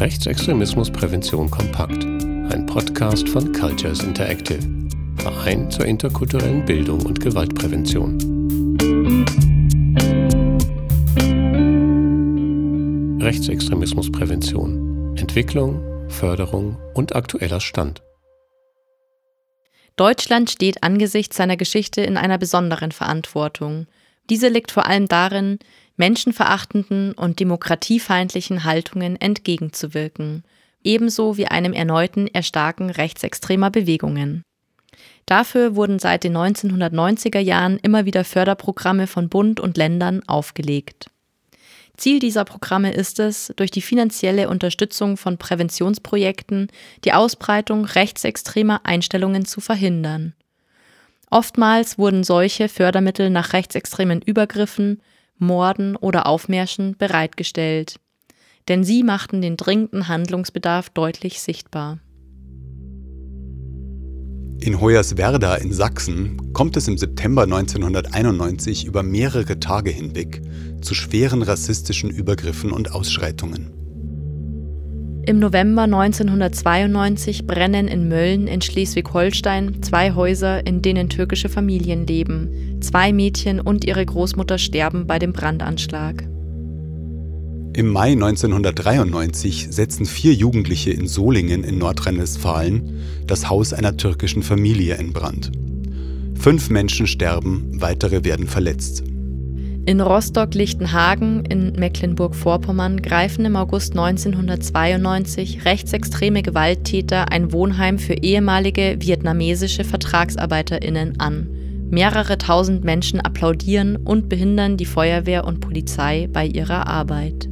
Rechtsextremismusprävention kompakt. Ein Podcast von Cultures Interactive. Verein zur interkulturellen Bildung und Gewaltprävention. Rechtsextremismusprävention. Entwicklung, Förderung und aktueller Stand. Deutschland steht angesichts seiner Geschichte in einer besonderen Verantwortung. Diese liegt vor allem darin, menschenverachtenden und demokratiefeindlichen Haltungen entgegenzuwirken, ebenso wie einem erneuten Erstarken rechtsextremer Bewegungen. Dafür wurden seit den 1990er Jahren immer wieder Förderprogramme von Bund und Ländern aufgelegt. Ziel dieser Programme ist es, durch die finanzielle Unterstützung von Präventionsprojekten die Ausbreitung rechtsextremer Einstellungen zu verhindern. Oftmals wurden solche Fördermittel nach rechtsextremen Übergriffen, Morden oder Aufmärschen bereitgestellt, denn sie machten den dringenden Handlungsbedarf deutlich sichtbar. In Hoyerswerda in Sachsen kommt es im September 1991 über mehrere Tage hinweg zu schweren rassistischen Übergriffen und Ausschreitungen. Im November 1992 brennen in Mölln in Schleswig-Holstein zwei Häuser, in denen türkische Familien leben. Zwei Mädchen und ihre Großmutter sterben bei dem Brandanschlag. Im Mai 1993 setzen vier Jugendliche in Solingen in Nordrhein-Westfalen das Haus einer türkischen Familie in Brand. Fünf Menschen sterben, weitere werden verletzt. In Rostock-Lichtenhagen in Mecklenburg-Vorpommern greifen im August 1992 rechtsextreme Gewalttäter ein Wohnheim für ehemalige vietnamesische Vertragsarbeiterinnen an. Mehrere tausend Menschen applaudieren und behindern die Feuerwehr und Polizei bei ihrer Arbeit.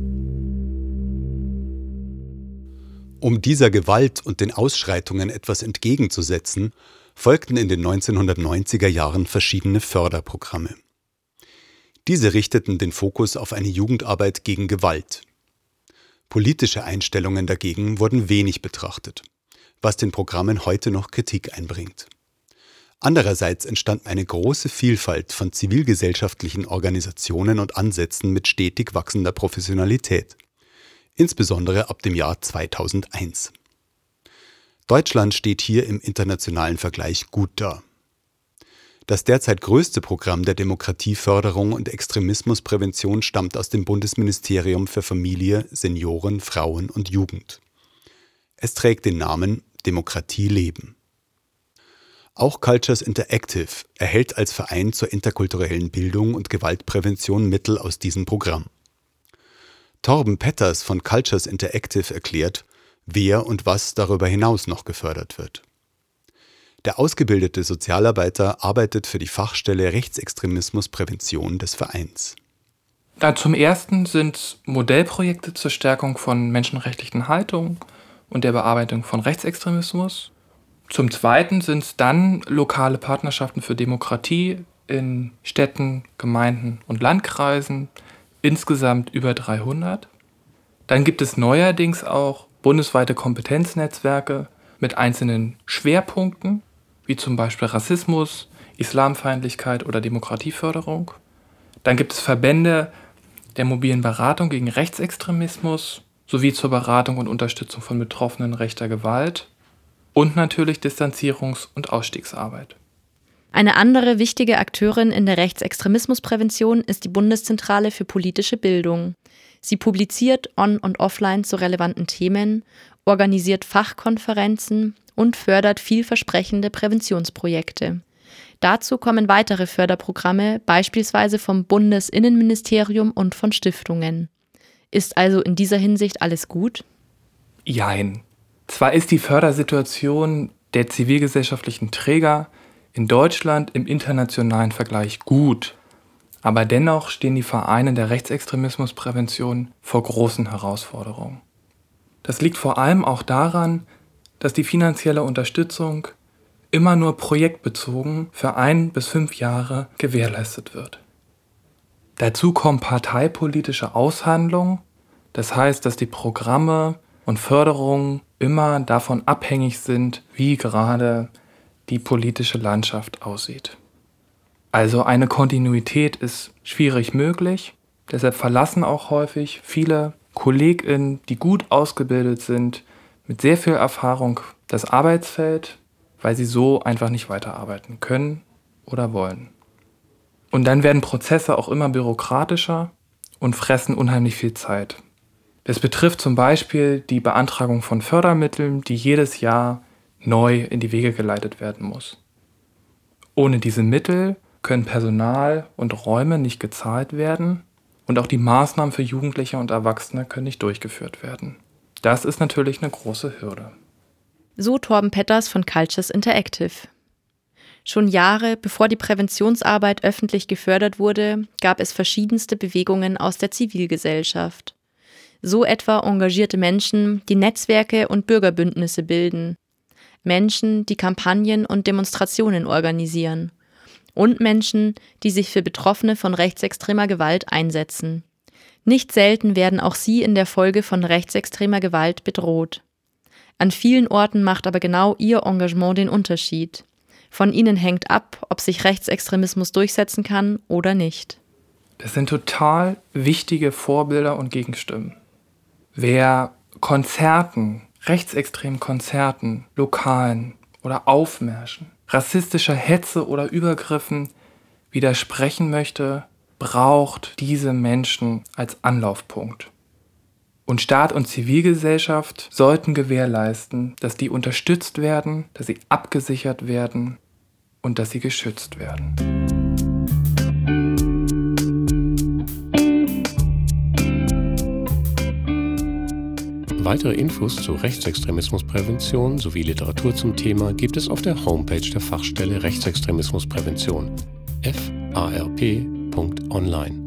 Um dieser Gewalt und den Ausschreitungen etwas entgegenzusetzen, folgten in den 1990er Jahren verschiedene Förderprogramme. Diese richteten den Fokus auf eine Jugendarbeit gegen Gewalt. Politische Einstellungen dagegen wurden wenig betrachtet, was den Programmen heute noch Kritik einbringt. Andererseits entstand eine große Vielfalt von zivilgesellschaftlichen Organisationen und Ansätzen mit stetig wachsender Professionalität, insbesondere ab dem Jahr 2001. Deutschland steht hier im internationalen Vergleich gut da. Das derzeit größte Programm der Demokratieförderung und Extremismusprävention stammt aus dem Bundesministerium für Familie, Senioren, Frauen und Jugend. Es trägt den Namen Demokratie leben. Auch Cultures Interactive erhält als Verein zur interkulturellen Bildung und Gewaltprävention Mittel aus diesem Programm. Torben Petters von Cultures Interactive erklärt, wer und was darüber hinaus noch gefördert wird. Der ausgebildete Sozialarbeiter arbeitet für die Fachstelle Rechtsextremismusprävention des Vereins. Da zum ersten sind Modellprojekte zur Stärkung von menschenrechtlichen Haltungen und der Bearbeitung von Rechtsextremismus. Zum zweiten sind es dann lokale Partnerschaften für Demokratie in Städten, Gemeinden und Landkreisen, insgesamt über 300. Dann gibt es neuerdings auch bundesweite Kompetenznetzwerke mit einzelnen Schwerpunkten wie zum Beispiel Rassismus, Islamfeindlichkeit oder Demokratieförderung. Dann gibt es Verbände der mobilen Beratung gegen Rechtsextremismus sowie zur Beratung und Unterstützung von Betroffenen rechter Gewalt und natürlich Distanzierungs- und Ausstiegsarbeit. Eine andere wichtige Akteurin in der Rechtsextremismusprävention ist die Bundeszentrale für politische Bildung. Sie publiziert on- und offline zu relevanten Themen, organisiert Fachkonferenzen und fördert vielversprechende Präventionsprojekte. Dazu kommen weitere Förderprogramme, beispielsweise vom Bundesinnenministerium und von Stiftungen. Ist also in dieser Hinsicht alles gut? Jein. Zwar ist die Fördersituation der zivilgesellschaftlichen Träger in Deutschland im internationalen Vergleich gut, aber dennoch stehen die Vereine der Rechtsextremismusprävention vor großen Herausforderungen. Das liegt vor allem auch daran, dass die finanzielle Unterstützung immer nur projektbezogen für ein bis fünf Jahre gewährleistet wird. Dazu kommen parteipolitische Aushandlungen, das heißt, dass die Programme und Förderungen immer davon abhängig sind, wie gerade die politische Landschaft aussieht. Also eine Kontinuität ist schwierig möglich, deshalb verlassen auch häufig viele KollegInnen, die gut ausgebildet sind, mit sehr viel Erfahrung das Arbeitsfeld, weil sie so einfach nicht weiterarbeiten können oder wollen. Und dann werden Prozesse auch immer bürokratischer und fressen unheimlich viel Zeit. Das betrifft zum Beispiel die Beantragung von Fördermitteln, die jedes Jahr neu in die Wege geleitet werden muss. Ohne diese Mittel können Personal und Räume nicht gezahlt werden und auch die Maßnahmen für Jugendliche und Erwachsene können nicht durchgeführt werden. Das ist natürlich eine große Hürde. So Torben Petters von Cultures Interactive. Schon Jahre bevor die Präventionsarbeit öffentlich gefördert wurde, gab es verschiedenste Bewegungen aus der Zivilgesellschaft. So etwa engagierte Menschen, die Netzwerke und Bürgerbündnisse bilden. Menschen, die Kampagnen und Demonstrationen organisieren und Menschen, die sich für Betroffene von rechtsextremer Gewalt einsetzen. Nicht selten werden auch sie in der Folge von rechtsextremer Gewalt bedroht. An vielen Orten macht aber genau ihr Engagement den Unterschied. Von ihnen hängt ab, ob sich Rechtsextremismus durchsetzen kann oder nicht. Das sind total wichtige Vorbilder und Gegenstimmen. Wer Konzerten, rechtsextremen Konzerten, lokalen oder Aufmärschen rassistischer Hetze oder Übergriffen widersprechen möchte, braucht diese Menschen als Anlaufpunkt. Und Staat und Zivilgesellschaft sollten gewährleisten, dass die unterstützt werden, dass sie abgesichert werden und dass sie geschützt werden. Weitere Infos zur Rechtsextremismusprävention sowie Literatur zum Thema gibt es auf der Homepage der Fachstelle Rechtsextremismusprävention farp.online.